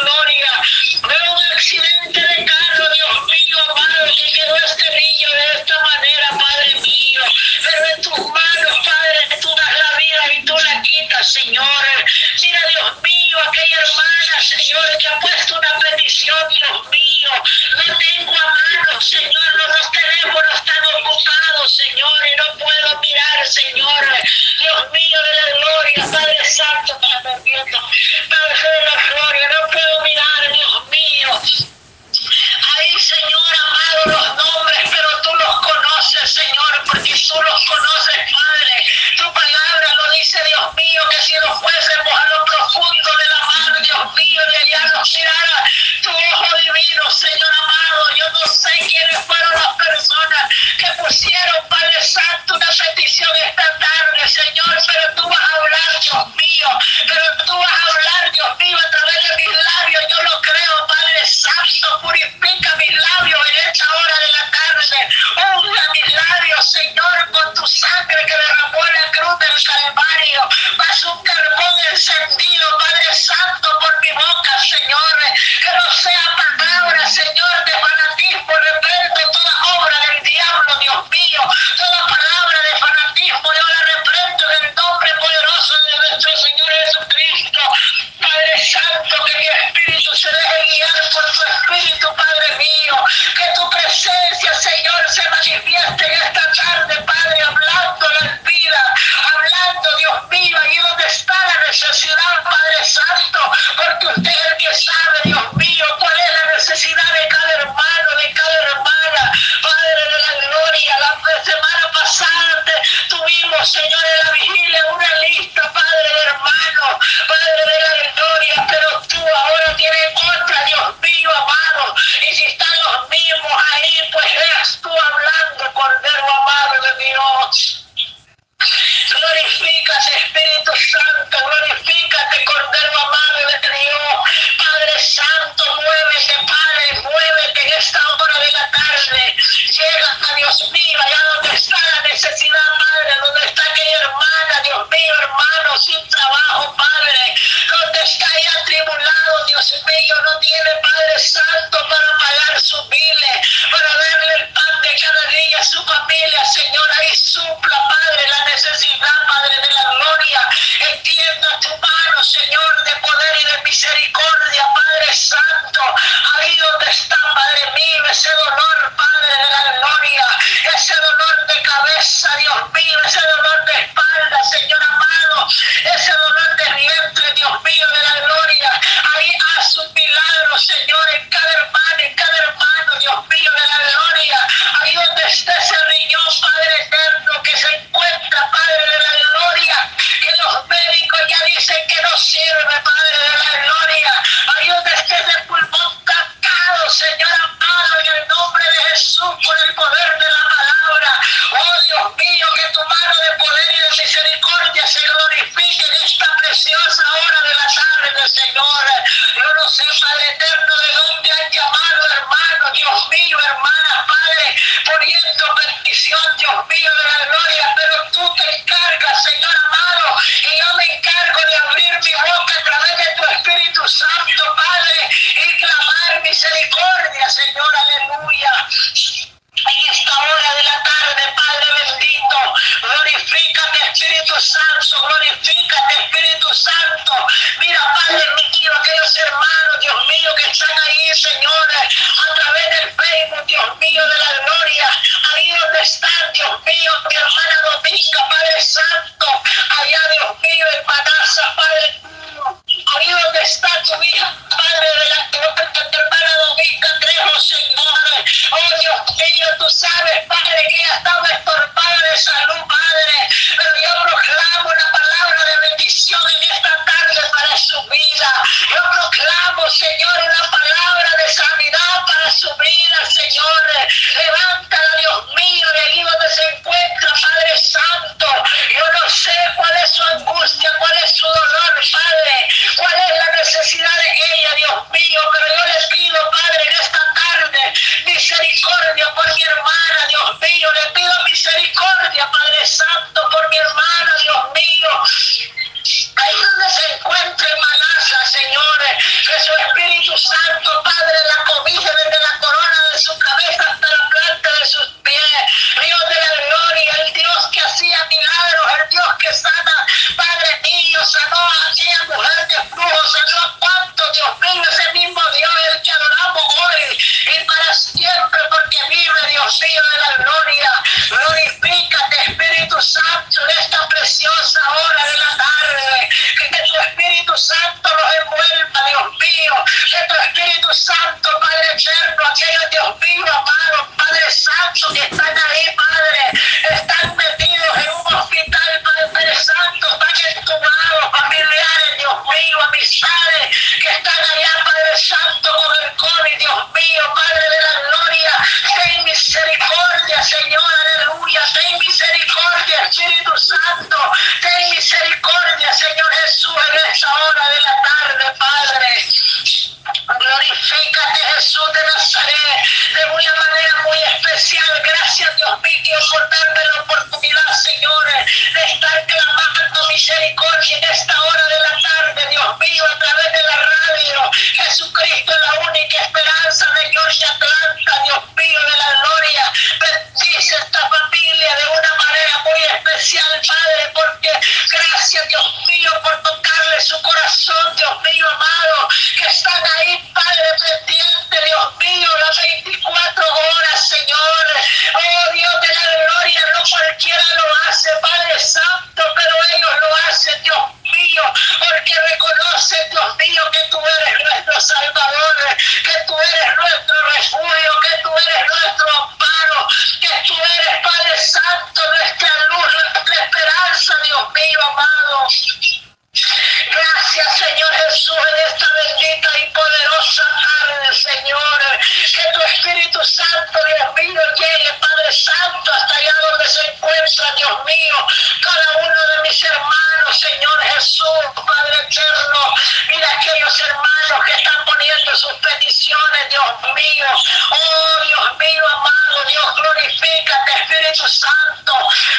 gloria. Veo un accidente de carro, Dios mío, amado, que quedó este niño de esta manera, Padre mío. Pero en tus manos, Padre, tú das la vida y tú la quitas, Señor. Santo, glorifícate, Espíritu Santo. Mira, Padre mío, aquellos hermanos, Dios mío, que están ahí, Señor, a través Señor, aleluya, ten misericordia, Espíritu Santo, ten misericordia, Señor Jesús, en esta hora de la tarde, Padre. Glorifícate Jesús de Nazaret de una manera muy especial. Gracias Dios mío por darme la oportunidad, señores, de estar clamando misericordia en esta hora de la tarde, Dios mío, a través de la radio. Jesucristo es la única esperanza de Georgia Atlanta, Dios mío, de la gloria. Bendice esta familia de una manera muy especial, Padre, porque gracias Dios mío por tocarle su corazón, Dios mío amado, que están ahí, Padre, pendiente, Dios mío, las 24 horas, Señor. Oh Dios de la gloria, no cualquiera lo hace, Padre Santo, pero ellos lo hacen, Dios mío, porque reconocen, Dios mío, que tú eres nuestro Salvador, que tú eres nuestro refugio, que tú eres nuestro amparo, que tú eres, Padre Santo, nuestra luz, nuestra esperanza, Dios mío, amado. Gracias, Señor Jesús, en esta bendita y poderosa tarde, Señor. Que tu Espíritu Santo, Dios mío, llegue, Padre Santo, hasta allá donde se encuentra, Dios mío, cada uno de mis hermanos, Señor Jesús, Padre eterno. Mira aquellos hermanos que están poniendo sus peticiones, Dios mío. Oh, Dios mío, amado, Dios, glorifícate, Espíritu Santo.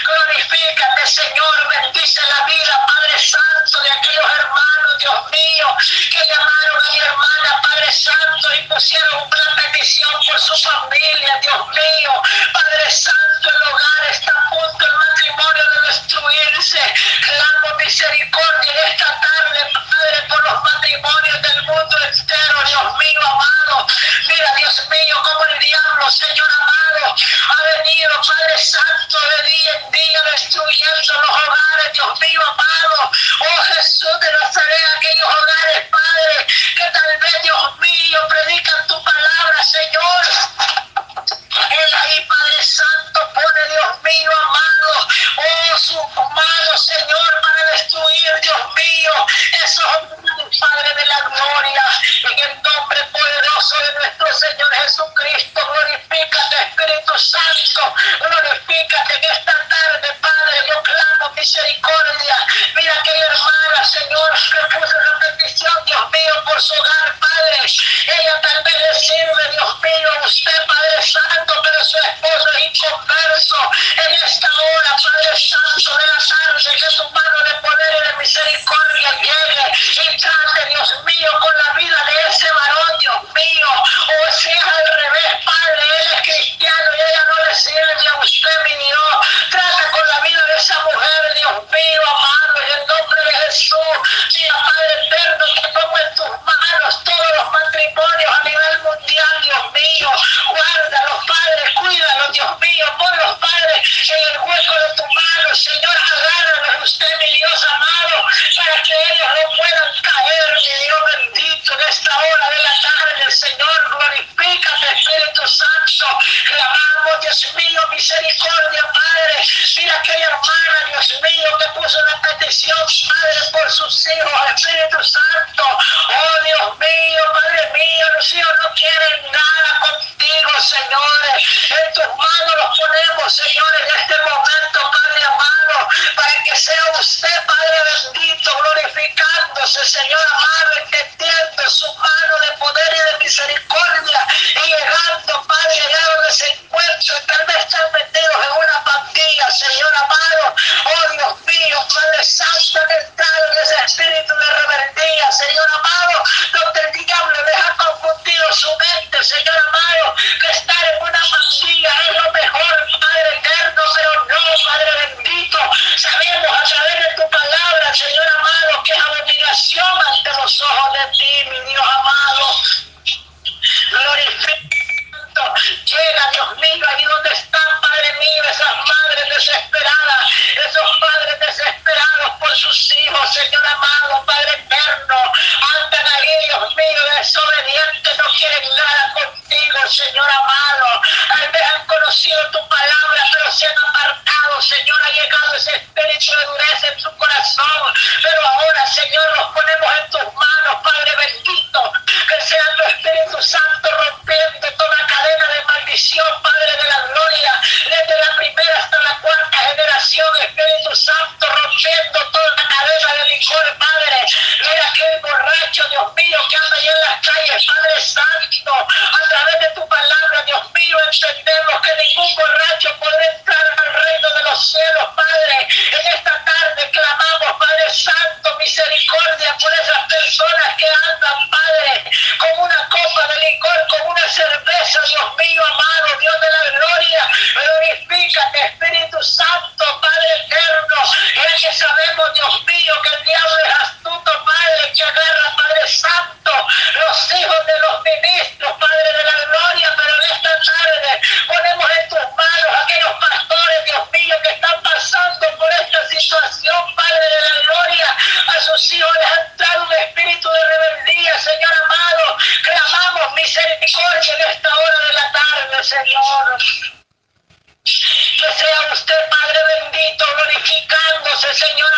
Glorifícate, Señor, bendice la vida, Padre Santo, de aquellos hermanos, Dios mío, que llamaron a mi hermana, Padre Santo, y pusieron una petición por su familia, Dios mío. Padre Santo, el hogar está a punto, el matrimonio de destruirse. Clamo misericordia en esta tarde, Padre, por los matrimonios del mundo entero, Dios mío, amado. Mira, Dios mío, como el diablo, Señor amado, ha venido, Padre Santo, de día en día, destruyendo los hogares, Dios mío, amado. Oh Jesús de Nazaret, aquellos sus hijos dejar un espíritu de rebeldía, Señor amado. Clamamos misericordia en esta hora de la tarde, Señor. Que sea usted, Padre bendito, glorificándose, Señor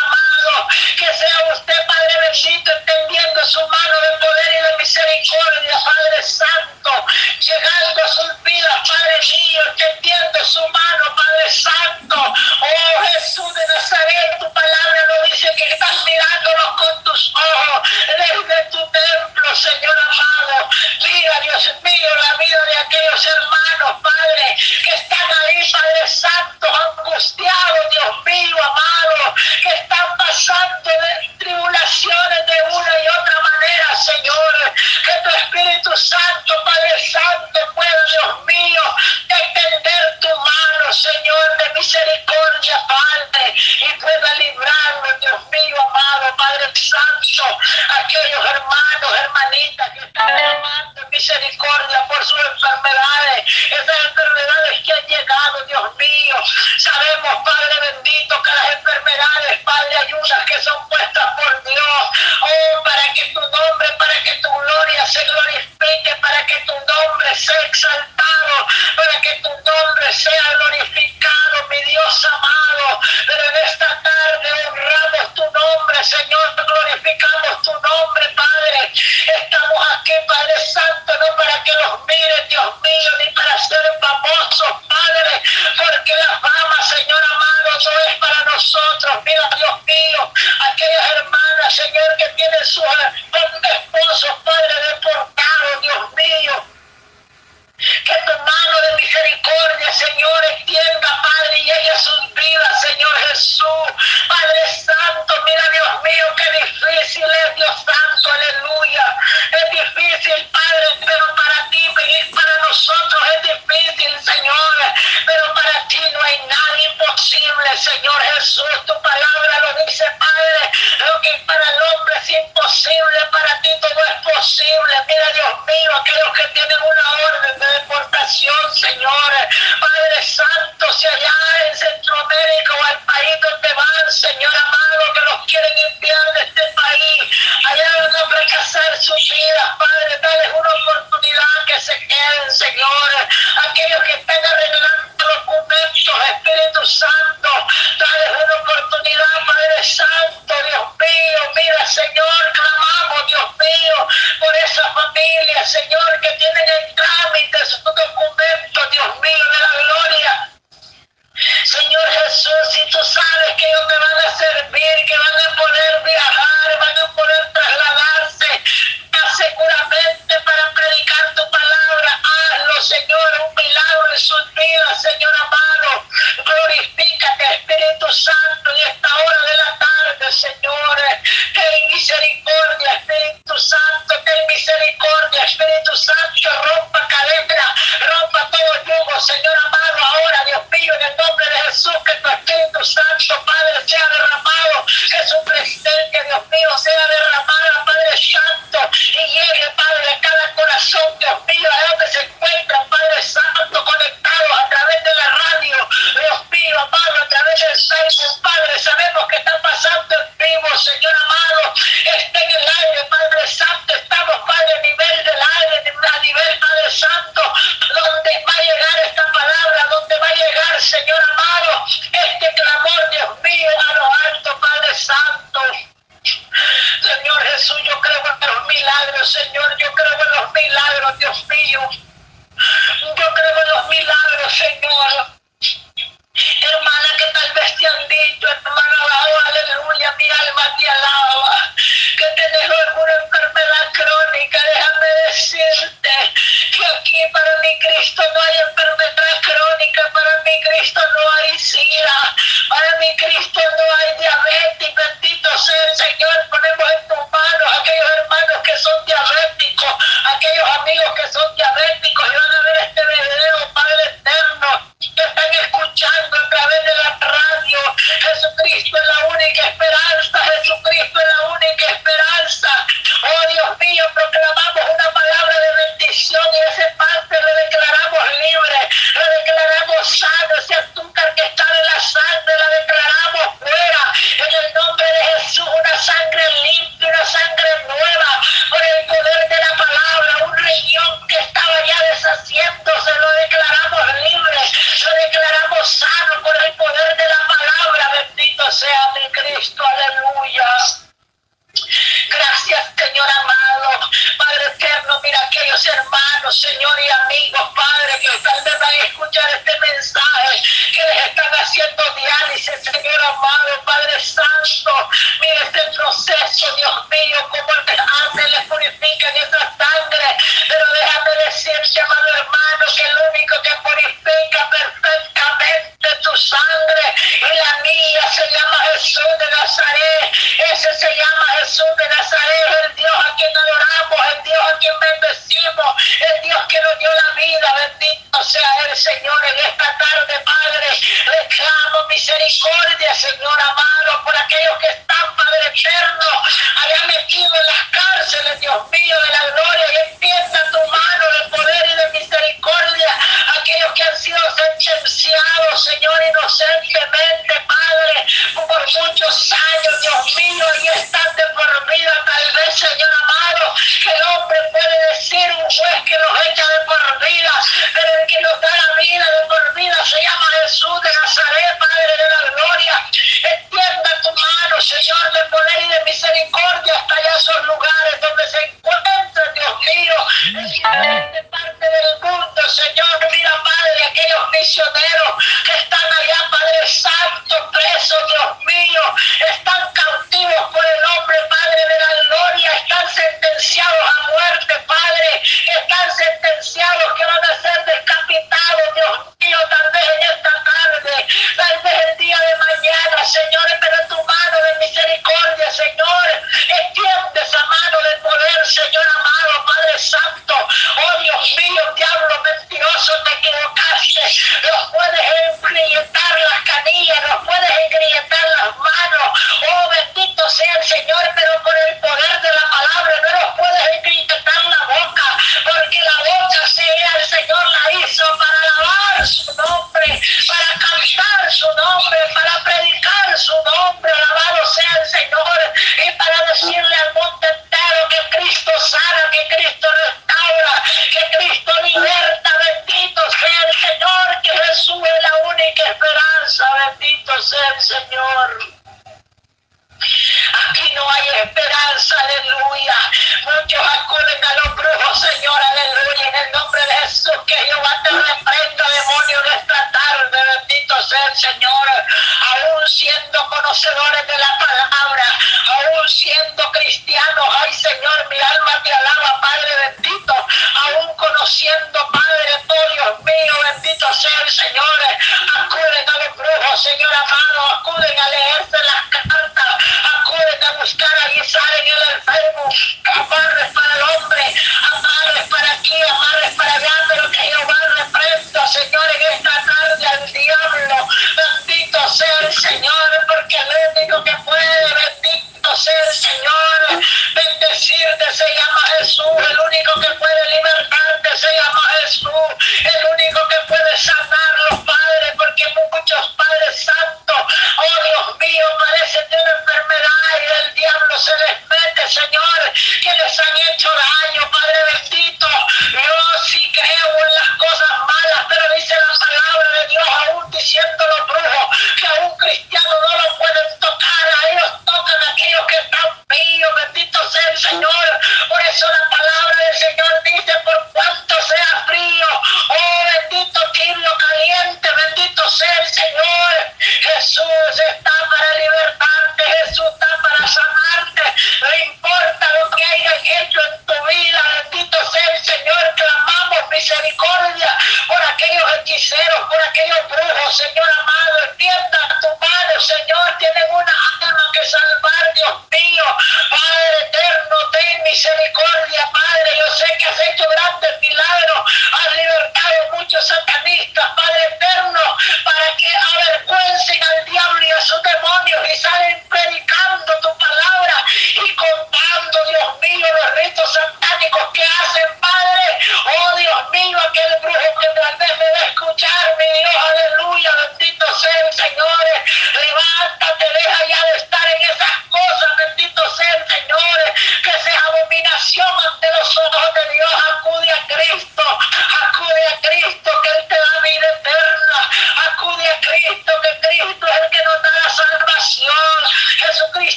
dio la vida, bendito sea el Señor en esta tarde, Padre. Reclamo misericordia, Señor amado, por aquellos que están, Padre eterno,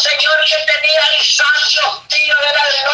Santo, Padre, va a llegar hasta ese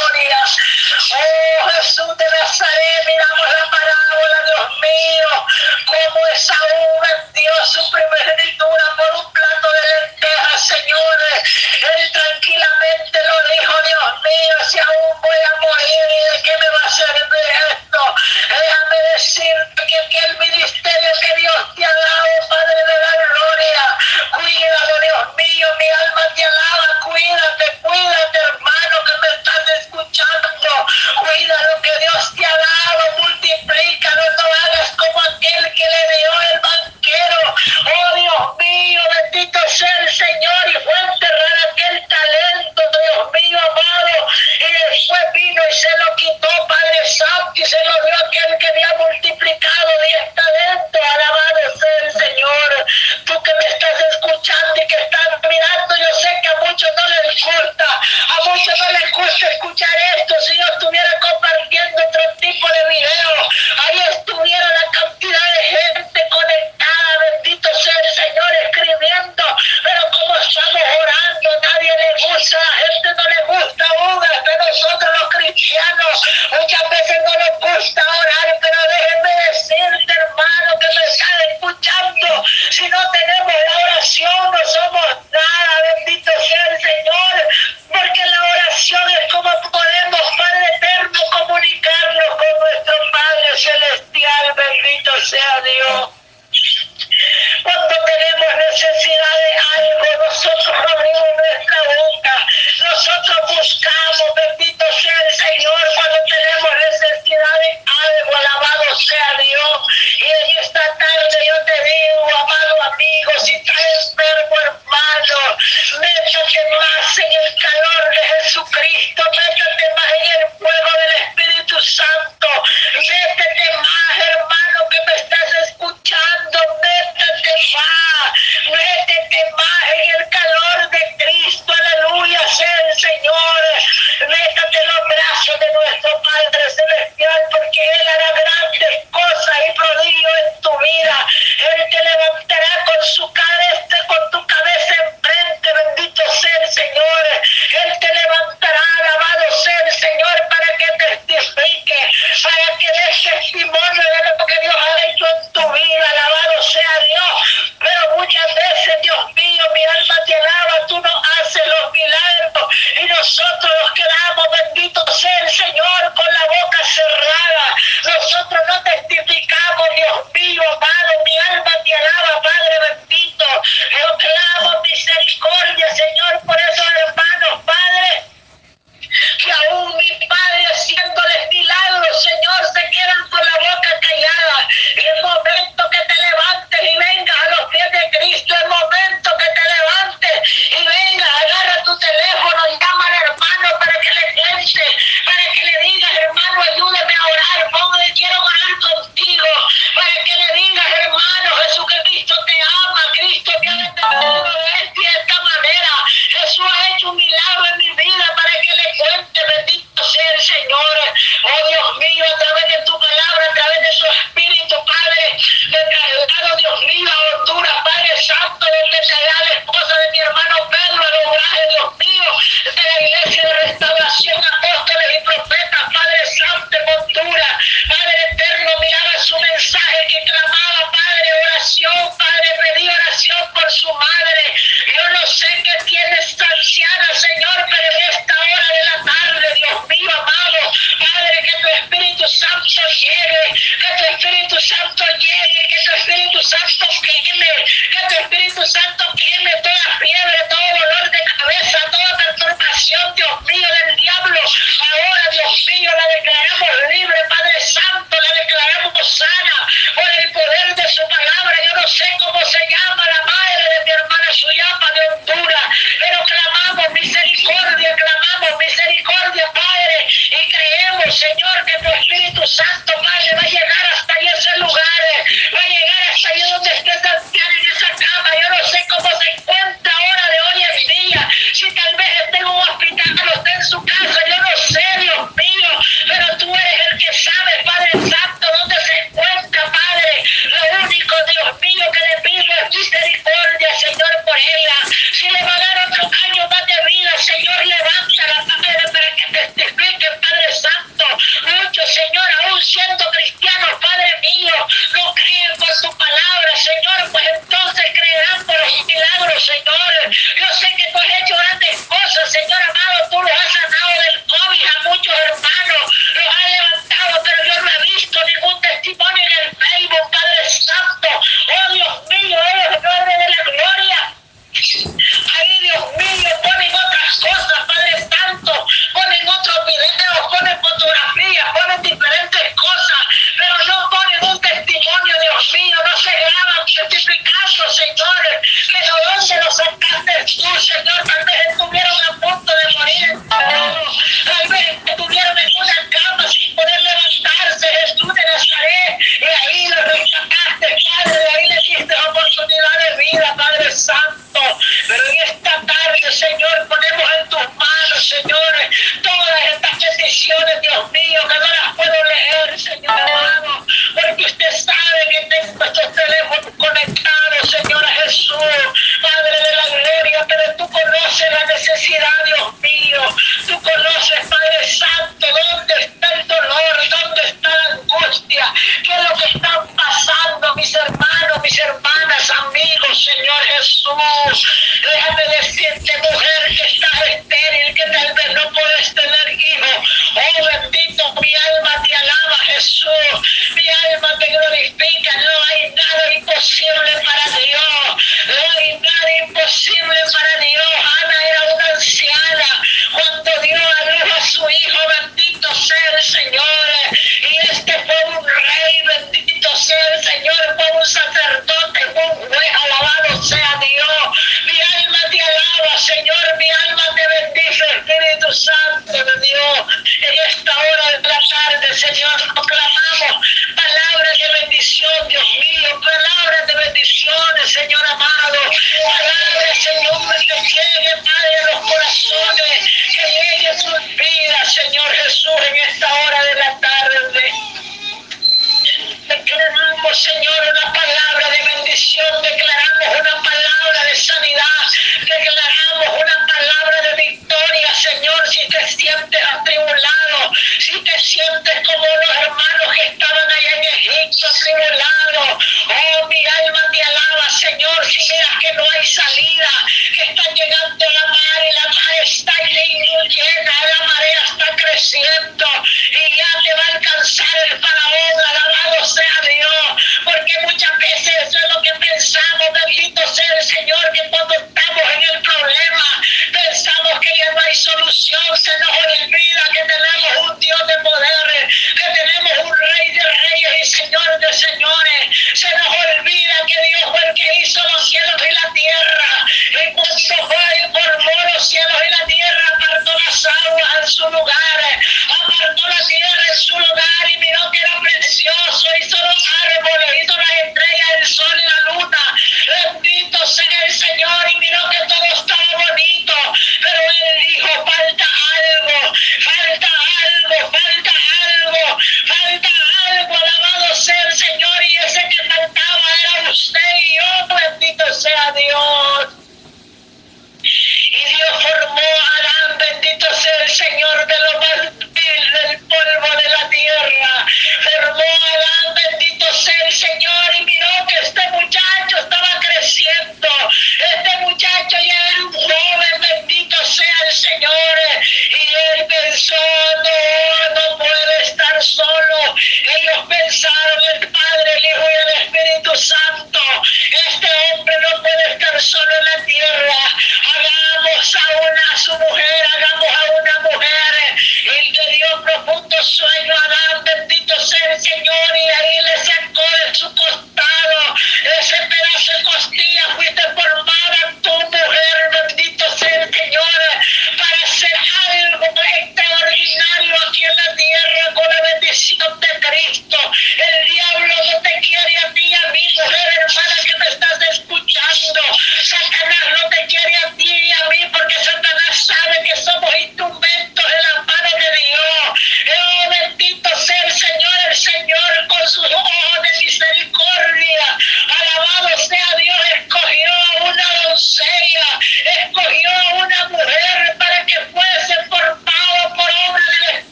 está creciendo y ya te va a alcanzar el faraón, alabado sea Dios, porque muchas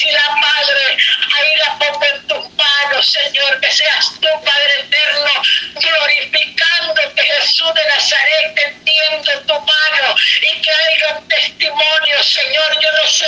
Lucila, Padre. Ahí la pongo en tus manos, Señor, que seas tú, Padre eterno, glorificándote, Jesús de Nazaret, tendiendo tu mano y que haya un testimonio, Señor. Yo no sé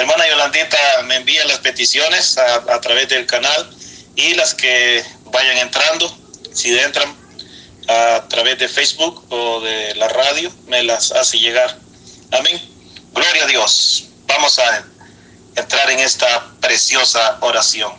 Hermana Yolandita me envía las peticiones a, través del canal y las que vayan entrando, si entran a través de Facebook o de la radio, me las hace llegar. Amén. Gloria a Dios. Vamos a entrar en esta preciosa oración.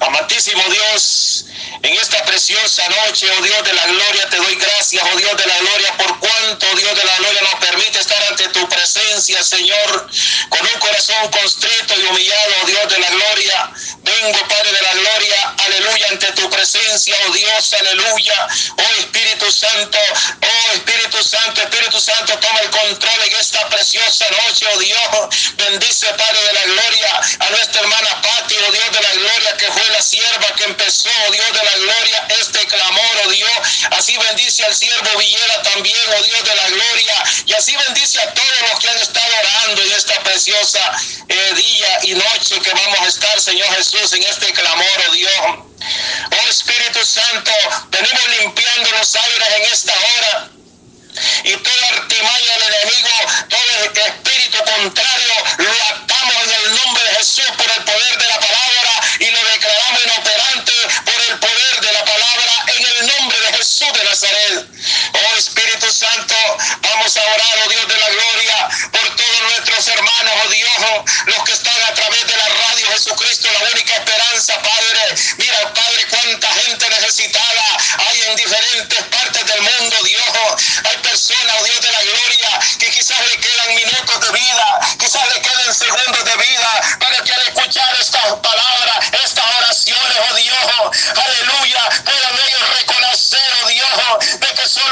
Amantísimo Dios, en esta preciosa noche, oh Dios de la gloria, te doy gracias, oh Dios de la gloria, por cuanto, oh Dios de la gloria, nos permite estar ante tu presencia, Señor, con un corazón constrito y humillado, oh Dios de la gloria. Vengo, Padre de la gloria, aleluya, ante tu presencia, oh Dios, aleluya. Oh Espíritu Santo, oh Espíritu Santo, Espíritu Santo, toma el control en esta preciosa noche, oh Dios. Bendice, Padre de la gloria, a nuestra hermana Pati, oh Dios de la gloria, que fue la sierva que empezó, oh Dios de la gloria, este clamor, oh Dios. Así bendice al siervo Villera también, oh Dios de la gloria. Y así bendice a todos los que han estado orando en esta preciosa eh, día y noche que vamos a estar, Señor Jesús, en este clamor, oh Dios. Oh Espíritu Santo, venimos limpiando los aires en esta hora y toda artimaña del enemigo, todo espíritu contrario, lo atamos en el nombre de Jesús por el poder de la palabra por el poder de la palabra en el nombre de Jesús de Nazaret. Oh Espíritu Santo, vamos a orar, oh Dios de la gloria, nuestros hermanos, oh Dios, los que están a través de la radio Jesucristo, la única esperanza, Padre. Mira, Padre, cuánta gente necesitada hay en diferentes partes del mundo, Dios. Hay personas, oh Dios de la gloria, que quizás le quedan minutos de vida, quizás le queden segundos de vida, para que al escuchar estas palabras, estas oraciones, oh Dios, aleluya, puedan ellos reconocer, oh Dios, de que solo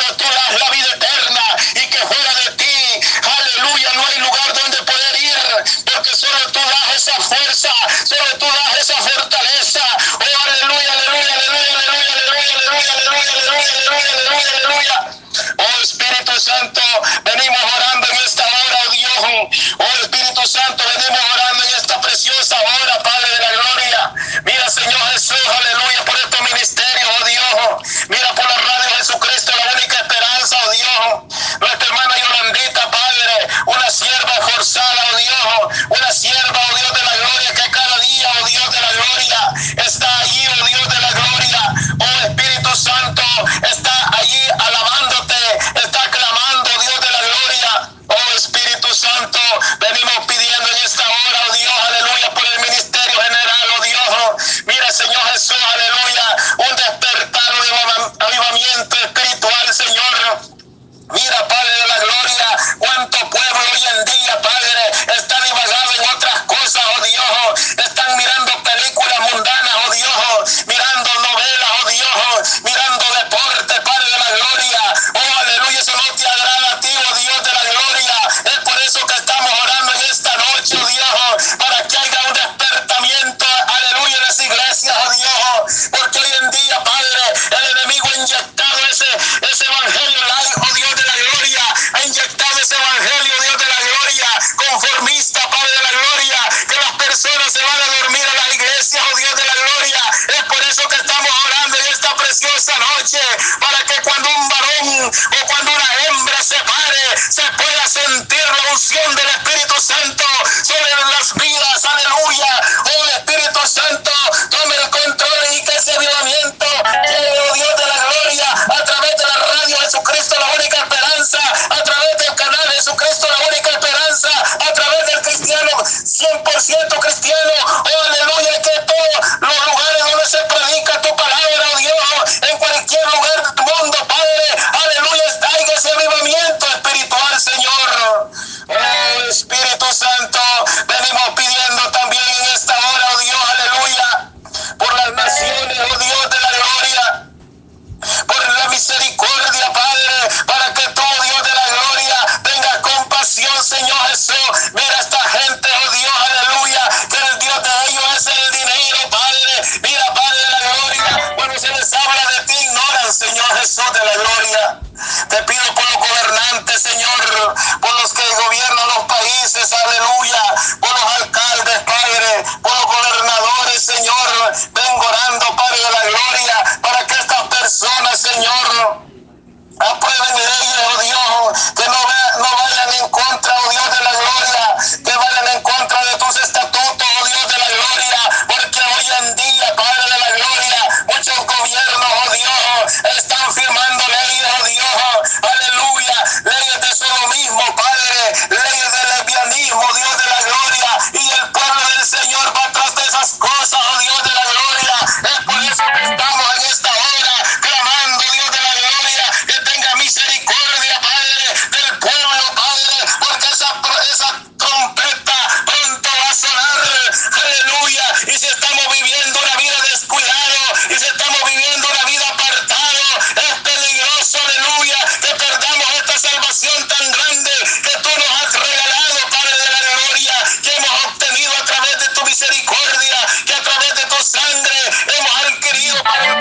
Brasil!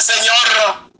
Señor.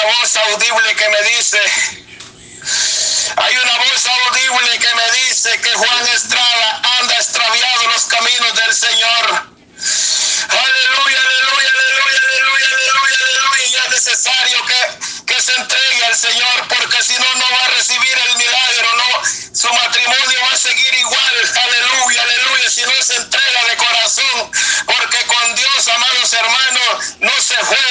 una voz audible que me dice, hay una voz audible que me dice que Juan Estrada anda extraviado los caminos del Señor. Aleluya, aleluya, aleluya, aleluya, aleluya, aleluya. Y es necesario que, que se entregue al Señor porque si no, no va a recibir el milagro, no. Su matrimonio va a seguir igual. Aleluya, aleluya. Si no se entrega de corazón, porque con Dios, amados hermanos, no se juega